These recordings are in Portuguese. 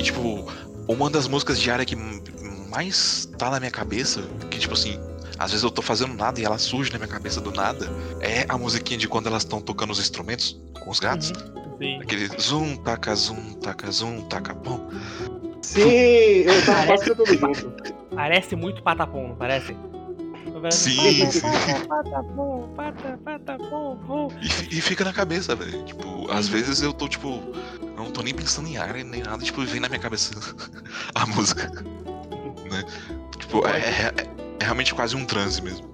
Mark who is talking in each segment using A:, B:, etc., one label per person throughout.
A: E, tipo, uma das músicas de área que mais tá na minha cabeça, que, tipo assim, às vezes eu tô fazendo nada e ela surge na minha cabeça do nada, é a musiquinha de quando elas estão tocando os instrumentos com os gatos.
B: Uhum, sim.
A: Aquele zoom, taca, zoom, taca, zoom, taca, pom.
C: Sim, eu tava quase cantando junto.
B: Parece muito patapom, não parece?
A: Sim, sim.
B: Patapom, pata, patapom, pom.
A: E, e fica na cabeça, velho. Tipo, às vezes eu tô, tipo, não tô nem pensando em área nem nada, tipo, vem na minha cabeça a música. Né? Tipo, é, é- é realmente quase um transe mesmo.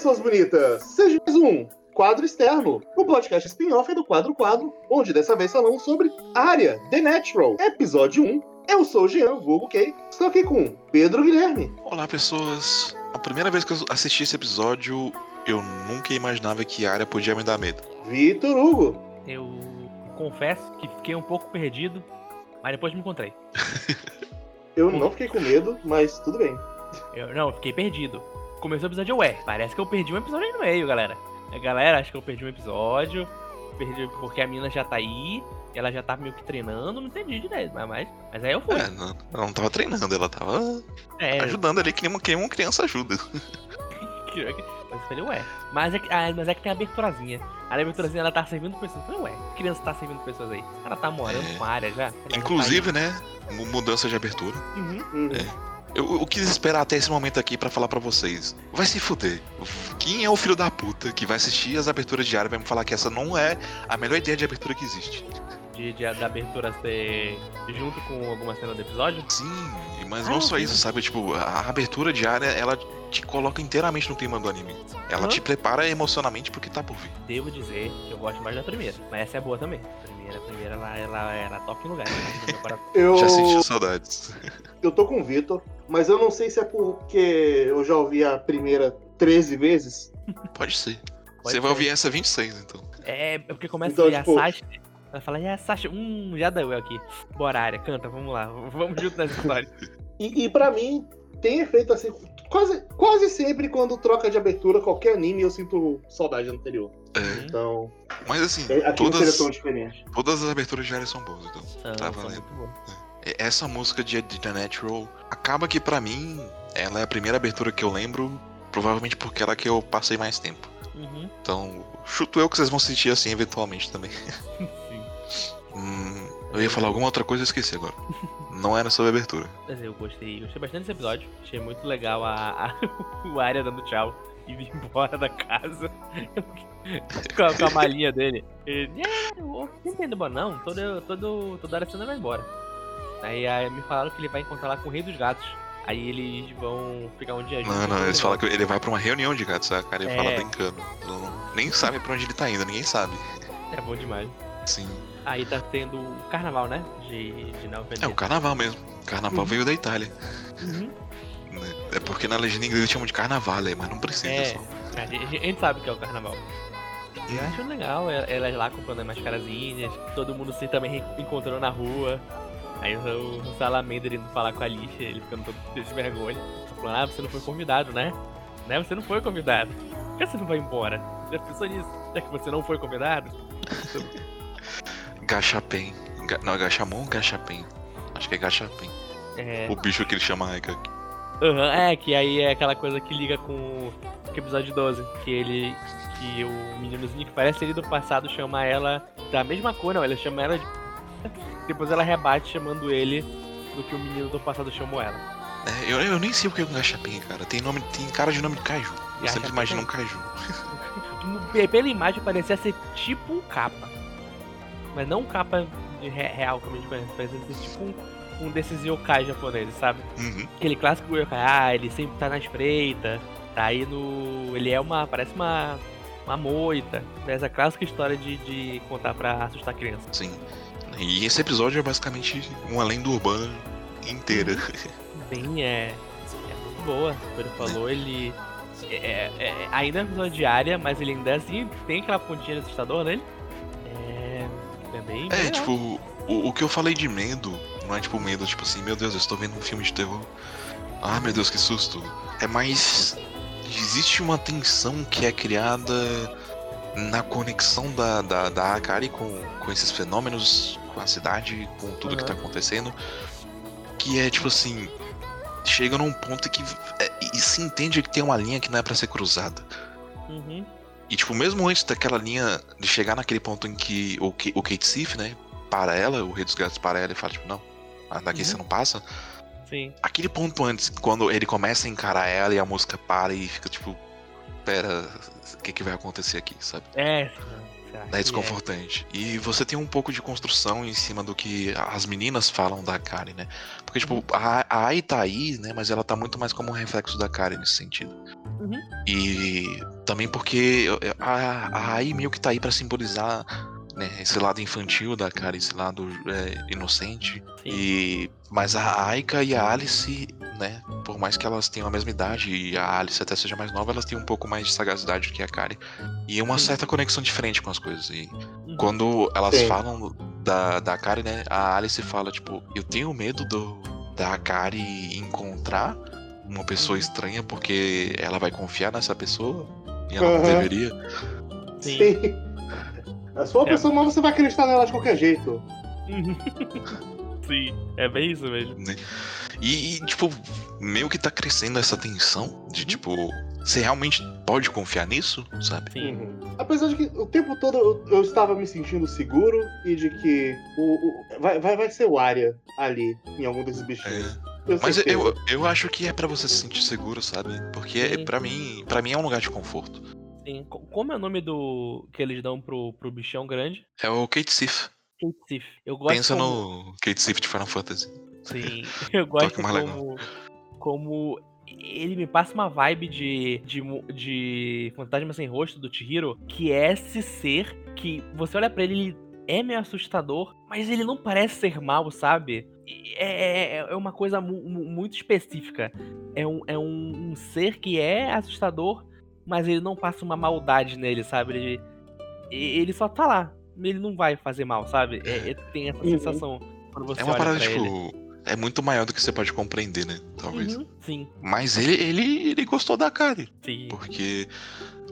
C: Pessoas bonitas! Seja mais um Quadro Externo, o podcast spin-off do Quadro Quadro, onde dessa vez falamos sobre Área, The Natural, episódio 1. Eu sou o Jean, vulgo Kay, estou aqui com Pedro Guilherme.
A: Olá, pessoas. A primeira vez que eu assisti esse episódio, eu nunca imaginava que a área podia me dar medo.
C: Vitor Hugo.
B: Eu confesso que fiquei um pouco perdido, mas depois me encontrei.
C: Eu não fiquei com medo, mas tudo bem.
B: Eu, não, eu fiquei perdido. Começou o episódio, ué, parece que eu perdi um episódio aí no meio, galera. A galera acha que eu perdi um episódio, perdi porque a mina já tá aí, ela já tá meio que treinando, não entendi direito, mas, mas, mas aí eu fui.
A: É, não, ela não tava treinando, ela tava
B: É,
A: ajudando ali que nem uma, que nem uma criança ajuda.
B: que- mas eu falei, ué. Mas é, que, ah, mas é que tem a aberturazinha. A aberturazinha ela tá servindo pessoas. Eu falei, ué, que criança tá servindo pessoas aí? Ela tá morando
A: É.
B: com a área já. Tá
A: Inclusive, né, mu- mudança de abertura.
B: Uhum.
C: Uhum.
A: Eu, quis esperar até esse momento aqui pra falar pra vocês. Vai se fuder. Quem é o filho da puta que vai assistir as aberturas diárias e vai me falar que essa não é a melhor ideia de abertura que existe?
B: De, de, da abertura ser junto com alguma cena do episódio.
A: Sim, mas
B: Ah,
A: não só isso, sabe? Tipo, a abertura diária, ela te coloca inteiramente no clima do anime. Ela
B: Aham.
A: te prepara emocionalmente pro que tá por vir.
B: Devo dizer que eu gosto mais da primeira. Mas essa é boa também. A primeira, a primeira ela, ela, ela toca em lugar. né.
C: Eu,
A: Já senti saudades.
C: eu tô com o Vitor, mas eu não sei se é porque eu já ouvi a primeira 13 vezes.
A: Pode ser.
B: Pode
A: Você vai
B: ser.
A: ouvir essa 26, então.
B: É, é porque começa
C: Então,
B: a ir a
C: tipo-
B: Sasha. Ela fala, e a Sasha? Hum, já deu eu aqui. Bora, área, canta, vamos lá. Vamos junto nessa história.
C: E, e para mim, tem efeito assim. Quase, quase sempre quando troca de abertura qualquer anime, eu sinto saudade do anterior.
A: É,
C: Então,
A: mas assim,
C: é- aqui não seria
A: todas,
C: tão diferente.
A: todas as aberturas diárias são boas, então.
B: São,
A: Tá valendo.
B: muito bom.
A: E- Essa música de, de The Natural acaba que pra mim ela é a primeira abertura que eu lembro, provavelmente porque ela é que eu passei mais tempo.
B: Uhum.
A: Então, chuto eu que vocês vão sentir assim eventualmente também.
B: Sim.
A: Hum, eu ia falar alguma outra coisa e esqueci agora. Não era sobre abertura.
B: Mas eu gostei, gostei bastante desse episódio. Achei muito legal a, a o área dando tchau vir embora da casa. com, a, com a malinha dele. Ele, é, não entendo, bom, não. Todo, todo, toda hora você não vai embora. Aí, aí me falaram que ele vai encontrar lá com o Rei dos Gatos. Aí eles vão ficar um dia juntos.
A: Não, não, eles falam que ele vai pra uma reunião de gatos, a cara ele
B: É.
A: fala brincando. Não- nem sabe pra onde ele tá indo, ninguém sabe.
B: É bom demais.
A: Sim.
B: Aí tá tendo o carnaval, né? De, de Nova
A: É o
B: Veneza.
A: carnaval mesmo. O carnaval
B: Uhum.
A: veio da Itália.
B: Uhum.
A: Né? É porque na legenda inglesa eles chamam de carnaval, mas não precisa.
B: É,
A: só.
B: a gente, a gente sabe que é o carnaval. E eu acho legal, el- elas lá comprando as mascarazinhas, todo mundo se também encontrando na rua. Aí o, o Salamandra indo falar com a Alicia, ele ficando todo desse vergonha. Falando, ah, você não foi convidado, né? Né, você não foi convidado. Por que você não vai embora? Já pensou nisso? Já que você não foi convidado?
A: Gachapem. Ga- Não, é Gachamon ou Gachapem? Acho que é Gachapem.
B: É,
A: O bicho que ele chama
B: Aham, é, que aí é aquela coisa que liga com o episódio 12, que ele. Que o meninozinho que parece ele do passado chama ela da mesma cor, não, ele chama ela de. Depois ela rebate chamando ele do que o menino do passado chamou ela.
A: É, eu, eu nem sei o que é um Gachapem, cara. Tem, nome, tem cara de nome de Kaiju. Eu sempre imagino um.
B: Pe- Pela imagem parecia ser tipo um capa. Mas não um capa de re- real como a gente conhece, parecia ser tipo um, um desses yokai japoneses, sabe?
A: Uhum.
B: Aquele clássico yokai, ah, ele sempre tá na espreita, tá aí no. Ele é uma. parece uma. uma moita. Essa clássica história de, de contar pra assustar criança.
A: Sim. E esse episódio é basicamente uma lenda urbana inteira.
B: Bem, é. É muito boa. Como ele falou, ele. É, é, é, ainda é um de área, mas ele ainda assim tem aquela pontinha de assustador nele. É. É bem.
A: É,
B: legal.
A: tipo, o, o que eu falei de medo, não é tipo medo, tipo assim, meu Deus, eu estou vendo um filme de terror. Ah, meu Deus, que susto. É mais. Existe uma tensão que é criada na conexão da, da, da Akari com, com esses fenômenos, com a cidade, com tudo que tá acontecendo. Que é tipo assim. Chega num ponto que. é, e se entende que tem uma linha que não é pra ser cruzada.
B: Uhum.
A: E, tipo, mesmo antes daquela linha de chegar naquele ponto em que o, o Kate Sif, né, para ela, o Rei dos Gatos para ela e fala, tipo, não, daqui
B: Uhum.
A: você não passa.
B: Sim.
A: Aquele ponto antes, quando ele começa a encarar ela e a música para e fica, tipo, pera, o que, que vai acontecer aqui, sabe?
B: É. que
A: É desconfortante. E você tem um pouco de construção em cima do que as meninas falam da Karen, né? Porque, tipo, a, a Ai tá aí, né? Mas ela tá muito mais como um reflexo da Karen nesse sentido.
B: Uhum.
A: E também porque a, a Ai meio que tá aí pra simbolizar né, esse lado infantil da Karen, esse lado é, inocente.
B: Sim.
A: E, mas a Aika e a Alice, né? Por mais que elas tenham a mesma idade e a Alice até seja mais nova, elas têm um pouco mais de sagacidade que a Karen. E uma
B: Sim.
A: certa conexão diferente com as coisas. E
B: Uhum.
A: quando elas
C: Sim.
A: falam da, da Kari, né? A Alice fala, tipo, eu tenho medo do, da Kari encontrar uma pessoa
B: Uhum.
A: estranha porque ela vai confiar nessa pessoa e ela não
C: Aham.
A: deveria.
B: Sim.
C: Sim. Se for uma
B: É.
C: pessoa má, você vai acreditar nela de qualquer jeito.
B: Sim, é bem isso mesmo.
A: E, e, tipo, meio que tá crescendo essa tensão de,
B: Uhum.
A: tipo, você realmente pode confiar nisso, sabe?
B: Sim.
C: Uhum. Apesar de que o tempo todo eu, eu estava me sentindo seguro e de que o, o- vai, vai, vai ser o Arya ali, em algum desses bichinhos.
A: É.
C: Eu
A: Mas eu, eu acho que é pra você se sentir seguro, sabe? Porque pra mim, para mim é um lugar de conforto.
B: Sim. Co- Como é o nome do que eles dão pro, pro bichão grande?
A: É o Kate Sif.
B: Kate Sif. Eu gosto
A: Pensa
B: como...
A: no Kate Sif de Final Fantasy.
B: Sim, eu gosto como, como ele me passa uma vibe de, de, de Fantasma Sem Rosto do Chihiro, que é esse ser que você olha pra ele, ele é meio assustador, mas ele não parece ser mal, sabe? E É, é- é uma coisa mu- muito específica. É, um, é um, um ser que é assustador, mas ele não passa uma maldade nele, sabe? Ele, ele só tá lá. Ele não vai fazer mal, sabe? É- é- tem essa
C: Uhum.
B: sensação quando você
A: É uma parada,
B: pra ele.
A: tipo. É muito maior do que você pode compreender, né? Talvez.
B: Uhum, sim,
A: Mas ele, ele, ele gostou da Kari.
B: sim.
A: Porque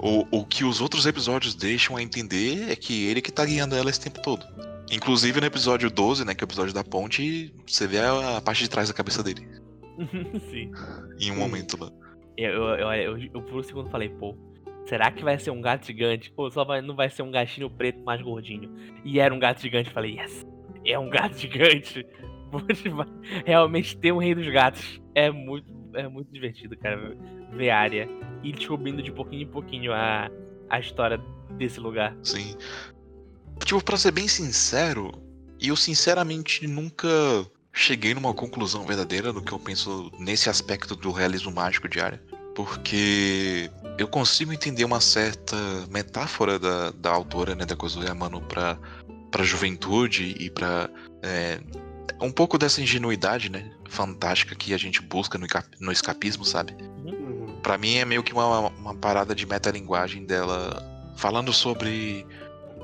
A: o, o que os outros episódios deixam a entender é que ele que tá guiando ela esse tempo todo. Inclusive no episódio 12, né? Que é o episódio da ponte, você vê a, a parte de trás da cabeça dele.
B: sim.
A: Em um
C: Sim.
A: momento lá.
B: Eu, eu, eu, eu, por um segundo falei, pô, será que vai ser um gato gigante? Ou só vai, não vai ser um gatinho preto mais gordinho? E era um gato gigante, falei, yes, é um gato gigante. Realmente ter um rei dos gatos. É muito, é muito divertido, cara, ver a área e descobrindo de pouquinho em pouquinho a, a história desse lugar.
A: Sim. Tipo, pra ser bem sincero, eu sinceramente nunca cheguei numa conclusão verdadeira do que eu penso nesse aspecto do realismo mágico de área. Porque eu consigo entender uma certa metáfora da, da autora, né, da Kozuya Yamano, pra, pra juventude e pra. é, um pouco dessa ingenuidade, né, fantástica que a gente busca no, no escapismo, sabe?
C: Uhum.
A: Pra mim é meio que uma, uma parada de metalinguagem dela falando sobre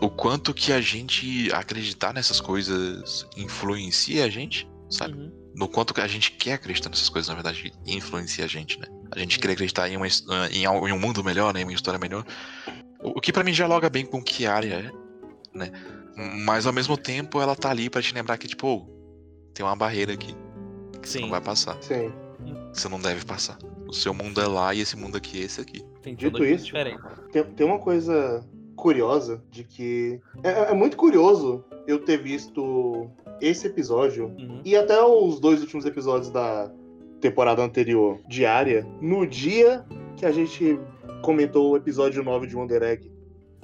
A: o quanto que a gente acreditar nessas coisas influencia a gente, sabe?
B: Uhum.
A: No quanto que a gente quer acreditar nessas coisas, na verdade, influencia a gente, né? A gente querer acreditar em, uma, em, em um mundo melhor, né? Em uma história melhor. O, o que pra mim dialoga bem com o que a área é, né? Mas ao mesmo tempo ela tá ali pra te lembrar que, tipo, "Ô, tem uma barreira aqui. Que você
B: Sim.
A: não vai passar.
C: Sim.
A: Você não deve passar. O seu mundo é lá e esse mundo aqui é esse aqui.
B: Tem
C: Dito isso,
B: diferentes.
C: Tem, tem uma coisa curiosa de que. É, é muito curioso eu ter visto esse episódio
B: Uhum.
C: e até os dois últimos episódios da temporada anterior diária no dia que a gente comentou o episódio 9 de Wonder Egg.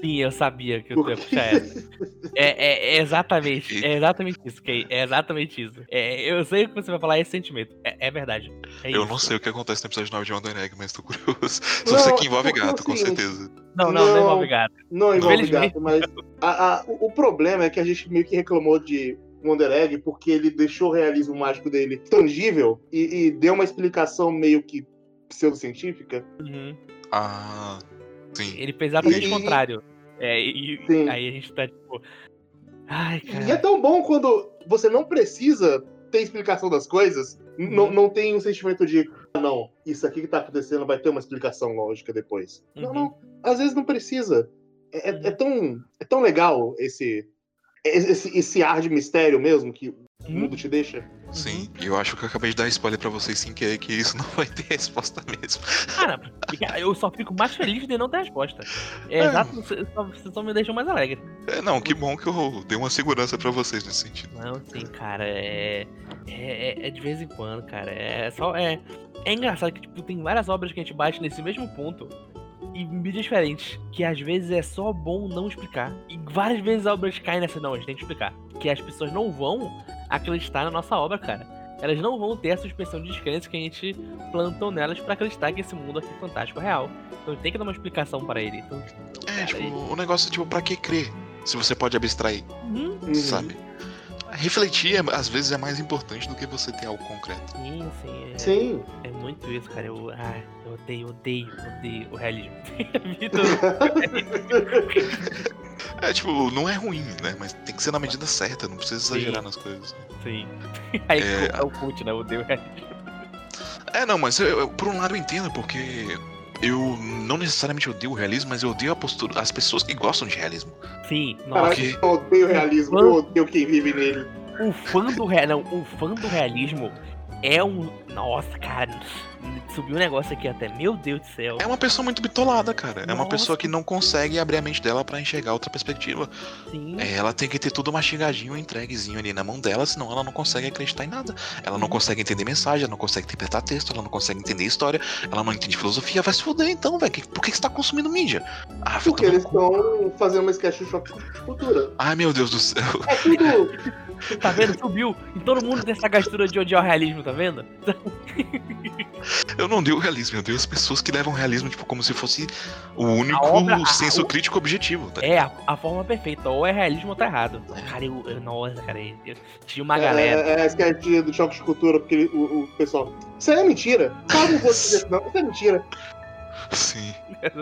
B: Sim, eu sabia que ia
C: Porque-
B: puxar essa. É, é- é exatamente, é exatamente isso, Kay. É exatamente isso. É, eu sei o que você vai falar, é esse sentimento. É, é verdade. É
A: eu
B: isso.
A: não sei o que acontece no episódio 9 de Wonder Egg, mas tô curioso. Só
C: Não,
A: sei que envolve gato, com certeza.
B: Não, não, não,
C: Não.
B: envolve gato.
C: Não envolve gato, mas a- a- o, o problema é que a gente meio que reclamou de Wonder Egg porque ele deixou o realismo mágico dele tangível e, e deu uma explicação meio que pseudocientífica.
B: Uhum.
A: Ah, sim.
B: Ele fez exatamente o contrário. É, e,
C: Sim.
B: aí a gente tá tipo. Ai,
C: E é
B: cara.
C: tão bom quando você não precisa ter explicação das coisas, n- não,
B: Uhum.
C: não tem um sentimento de, ah, não, isso aqui que tá acontecendo vai ter uma explicação lógica depois. Não,
B: Uhum.
C: não, às vezes não precisa. É, é- é tão, é tão legal esse, esse, esse ar de mistério mesmo que o
B: Uhum.
C: mundo te deixa.
A: Sim, e eu acho que eu acabei de dar spoiler pra vocês sem querer que isso não vai ter resposta mesmo.
B: Cara, eu só fico mais feliz de não ter resposta. É,
A: É.
B: exato, você só, só me deixa mais alegre.
A: É, não, que bom que eu dei uma segurança pra vocês nesse sentido.
B: Não, assim, cara, é, é. é- é de vez em quando, cara. É só. É, é engraçado que, tipo, tem várias obras que a gente bate nesse mesmo ponto. E mídias diferentes. Que às vezes é só bom não explicar. E várias vezes as obras caem nessa. Não, a gente tem que explicar. Que as pessoas não vão acreditar na nossa obra, cara. Elas não vão ter essa suspensão de descrença que a gente plantou nelas pra acreditar que esse mundo aqui é fantástico é real. Então tem que dar uma explicação pra ele. Então,
A: É, tipo, o negócio é tipo, pra que crer? Se você pode abstrair,
B: uhum,
C: Uhum.
A: Refletir, é- às vezes, é mais importante do que você ter algo concreto.
B: sim, sim. É,
C: Sim.
B: É muito isso, cara. Eu, ah, eu odeio, odeio, odeio o realismo.
A: É, tipo, não é ruim, né? Mas tem que ser na medida certa, não precisa
B: Sim.
A: exagerar nas coisas.
B: sim. Aí
A: É.
B: é o cult, né? Eu odeio o realismo.
A: É, não, mas eu, eu- por um lado eu entendo, porque eu não necessariamente odeio o realismo, mas eu odeio a postura, as pessoas que gostam de realismo.
B: Sim, nossa.
A: Ok.
C: eu odeio o realismo, eu odeio quem vive nele.
B: O fã do rea... não, o fã do realismo é um. Nossa, cara. Subiu um negócio aqui até. Meu Deus do céu.
A: É uma pessoa muito bitolada, cara. É uma
B: Nossa.
A: pessoa que não consegue abrir a mente dela pra enxergar outra perspectiva.
B: Sim.
A: É, ela tem que ter tudo mastigadinho, entreguezinho ali na mão dela, senão ela não consegue acreditar em nada. Ela não consegue entender mensagem, ela não consegue interpretar texto, ela não consegue entender história, ela não entende filosofia. Vai se fuder então, velho. Por que que você tá consumindo mídia? Ah,
C: Porque
A: tomar
C: eles estão fazendo uma sketch de choque de cultura.
A: Ai, meu Deus do céu.
C: É tudo.
B: Tá vendo? Subiu. E todo mundo tem essa gastura de odiar o realismo, tá vendo?
A: Eu não dei o realismo, eu dei as pessoas que levam o realismo, tipo, como se fosse o único
B: obra- a-
A: senso
B: o-
A: crítico objetivo, tá?
B: É a, a forma perfeita. Ou é realismo ou tá errado. Cara, eu. eu- nossa, cara. Eu, tinha uma galera.
C: É, é a sketch do choque de cultura, porque o, o pessoal. Isso aí é mentira. Só não vou dizer isso, não. Isso é mentira.
A: Sim.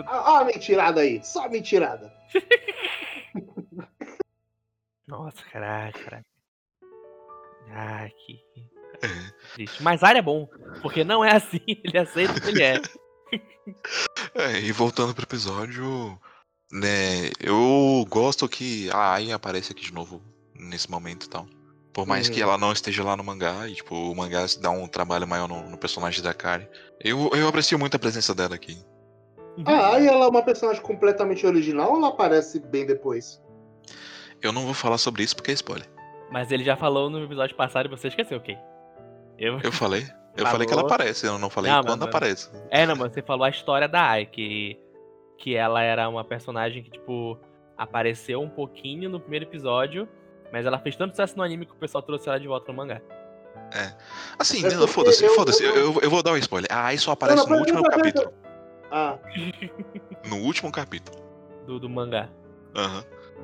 C: Ah, ah, mentirada aí. Só mentirada.
B: Nossa, caraca, caraca. Ah, que.
A: É.
B: Triste. Mas área é bom, porque não é assim, ele aceita o que ele é.
A: É, e voltando pro episódio, né, eu gosto que a Ai aparece aqui de novo nesse momento e tal. Por mais
C: Uhum.
A: que ela não esteja lá no mangá, e tipo, o mangá se dá um trabalho maior no, no personagem da Kari. Eu, eu aprecio muito a presença dela aqui.
C: Ah, e ela é uma personagem completamente original ou ela aparece bem depois?
A: Eu não vou falar sobre isso porque é spoiler.
B: Mas ele já falou no episódio passado e você esqueceu, ok? Eu...
A: Eu falei. Eu
B: Falou.
A: falei que ela aparece, eu não falei
B: Não,
A: quando
B: mas-
A: aparece.
B: É, não, mas você falou a história da Ai, que, que ela era uma personagem que, tipo, apareceu um pouquinho no primeiro episódio, mas ela fez tanto sucesso no anime que o pessoal trouxe ela de volta no mangá.
A: Assim,
C: É
A: não,
C: porque
A: foda-se,
C: eu-
A: foda-se.
C: eu-
A: Eu, eu, eu vou dar um spoiler. A Ai só aparece
C: Não,
A: no último capítulo.
C: Ah,
A: No último capítulo.
B: Do, do mangá.
A: Aham.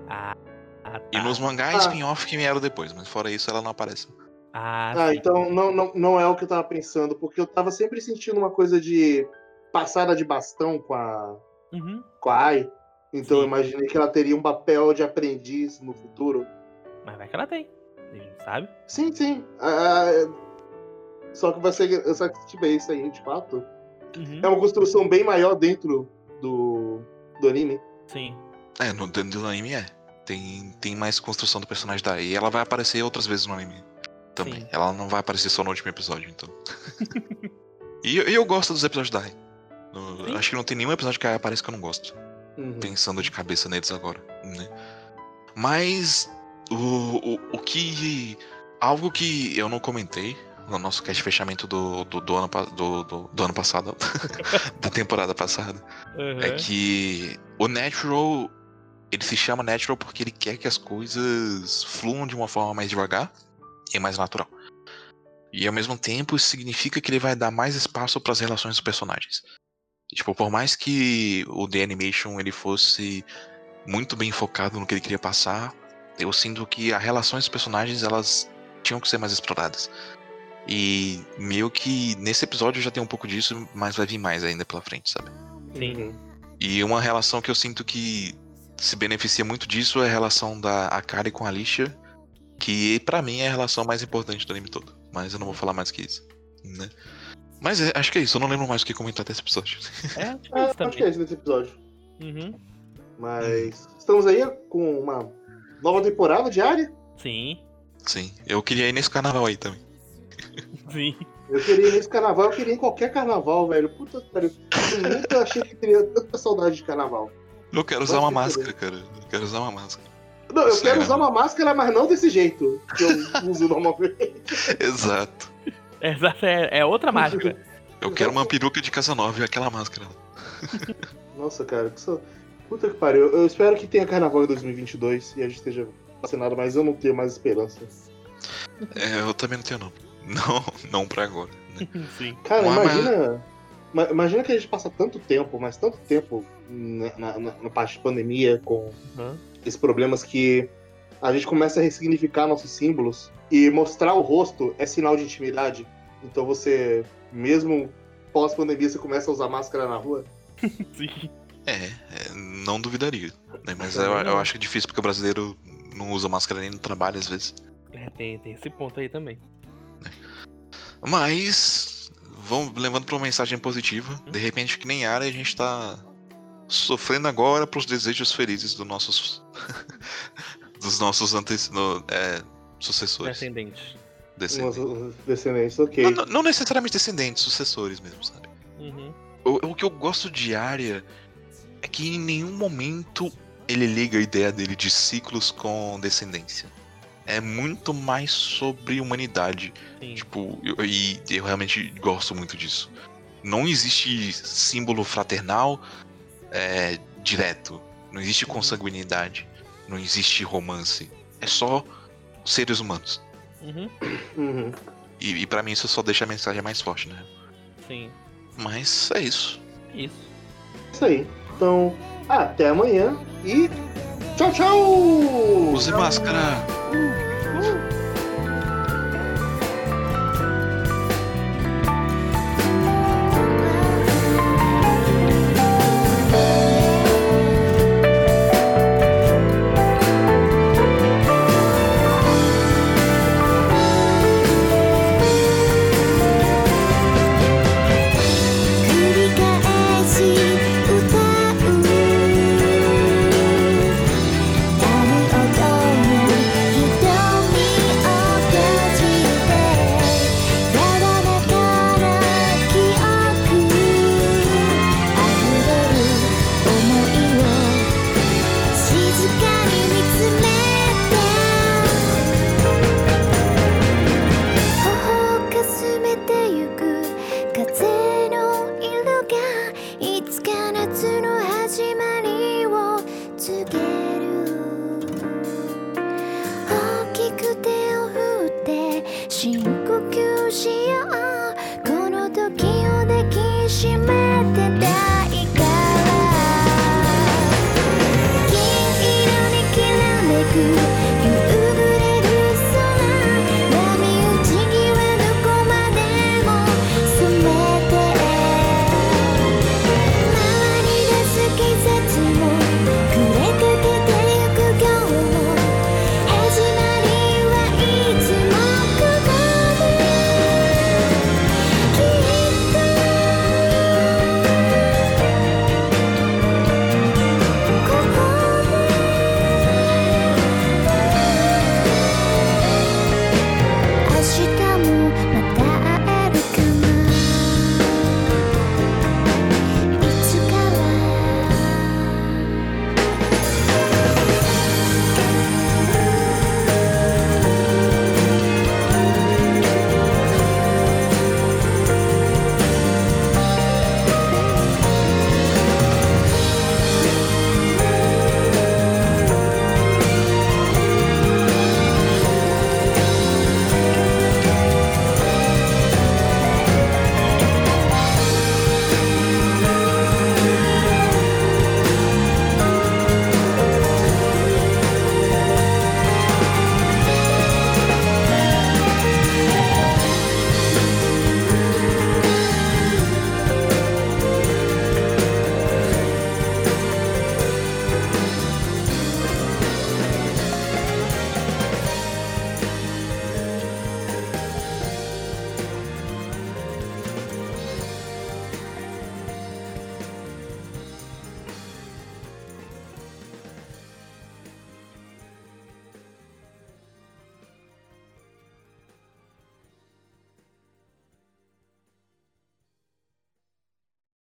B: Ah, ah,
A: E
B: tá.
A: nos mangás
C: Ah.
A: spin-off que vieram depois, mas fora isso ela não aparece.
B: Ah,
C: ah então não, não, não é o que eu tava pensando, porque eu tava sempre sentindo uma coisa de passada de bastão com a,
B: Uhum.
C: com a Ai. Então
B: Sim.
C: eu imaginei que ela teria um papel de aprendiz no futuro.
B: Mas vai que ela tem. A gente sabe.
C: Sim, sim. Ah, só que vai ser. Só que se tiver isso aí, de fato.
B: Uhum.
C: É uma construção bem maior dentro do, do anime.
B: Sim.
A: É, no dentro do anime é. Tem, tem mais construção do personagem da. E ela vai aparecer outras vezes no anime. Também.
B: Sim.
A: Ela não vai aparecer só no último episódio, então. e eu, eu gosto dos episódios da. Acho que não tem nenhum episódio que a Ai apareça que eu não gosto.
C: Uhum.
A: Pensando de cabeça neles agora. Né? Mas o, o, o que. Algo que eu não comentei no nosso cast fechamento do, do, do ano, do, do, do ano passado, da temporada passada,
B: Uhum.
A: é que o Natural, ele se chama Natural porque ele quer que as coisas fluam de uma forma mais devagar e mais natural. E ao mesmo tempo, isso significa que ele vai dar mais espaço para as relações dos personagens. E, tipo, por mais que o The Animation ele fosse muito bem focado no que ele queria passar, eu sinto que as relações dos personagens elas tinham que ser mais exploradas. E meio que nesse episódio já tem um pouco disso, mas vai vir mais ainda pela frente, sabe?
B: Sim.
A: E uma relação que eu sinto que se beneficia muito disso é a relação da Akari com a Alicia, que pra mim é a relação mais importante do anime todo. Mas eu não vou falar mais que isso, né? Mas é, acho que é isso, eu não lembro mais o que comentar desse episódio.
B: É,
C: Ah,
B: isso
C: acho que é
B: também.
C: isso nesse episódio.
B: Uhum.
C: Mas estamos aí com uma nova temporada diária.
B: Sim,
A: Sim, eu queria ir nesse carnaval aí também.
B: sim.
C: Eu queria ir nesse carnaval, eu queria ir em qualquer carnaval, velho. Puta que pariu. Eu nunca achei que teria tanta saudade de carnaval.
A: Eu quero usar uma máscara, cara. Eu quero usar uma máscara.
C: Não, eu
A: Sério?
C: quero usar uma máscara, mas não desse jeito que eu uso normalmente.
A: Exato.
B: Exato, é, é outra máscara.
A: Eu quero uma peruca de casa nova e aquela máscara.
C: Nossa, cara, que so... puta que pariu. Eu espero que tenha carnaval em 2022 e a gente esteja vacinado, mas eu não tenho mais esperança.
A: É, eu também não tenho não. Não, não pra agora. né?
B: Sim.
C: Cara,
A: Mas-
C: imagina. ma- Imagina que a gente passa tanto tempo, mas tanto tempo na, na, na- parte de pandemia, com
B: Uhum.
C: esses problemas que a gente começa a ressignificar nossos símbolos e mostrar o rosto é sinal de intimidade. Então você, mesmo pós-pandemia, você começa a usar máscara na rua.
B: Sim.
A: É, é, não duvidaria. né? Mas eu, eu acho difícil porque o brasileiro não usa máscara nem no trabalho às vezes.
B: É, tem, tem esse ponto aí também.
A: Mas, vamos levando pra uma mensagem positiva. De repente, que nem área, a gente tá sofrendo agora pros desejos felizes dos nossos. dos nossos antes, no- é, sucessores.
B: Descendente.
A: Descendentes.
C: Nossos descendentes, ok.
A: Não, não- não necessariamente descendentes, sucessores mesmo, sabe?
B: Uhum.
A: O, o que eu gosto de Arya é que em nenhum momento ele liga a ideia dele de ciclos com descendência. É muito mais sobre humanidade.
B: Sim.
A: Tipo, eu, e eu realmente gosto muito disso. Não existe símbolo fraternal é, direto. Não existe consanguinidade. Não existe romance. É só seres humanos.
B: Uhum.
C: Uhum.
A: E, e para mim isso só deixa a mensagem mais forte, né?
B: Sim.
A: Mas é isso.
B: Isso.
C: Isso aí. Então, até amanhã e tchau, tchau!
A: Use máscara!「
D: Ooh.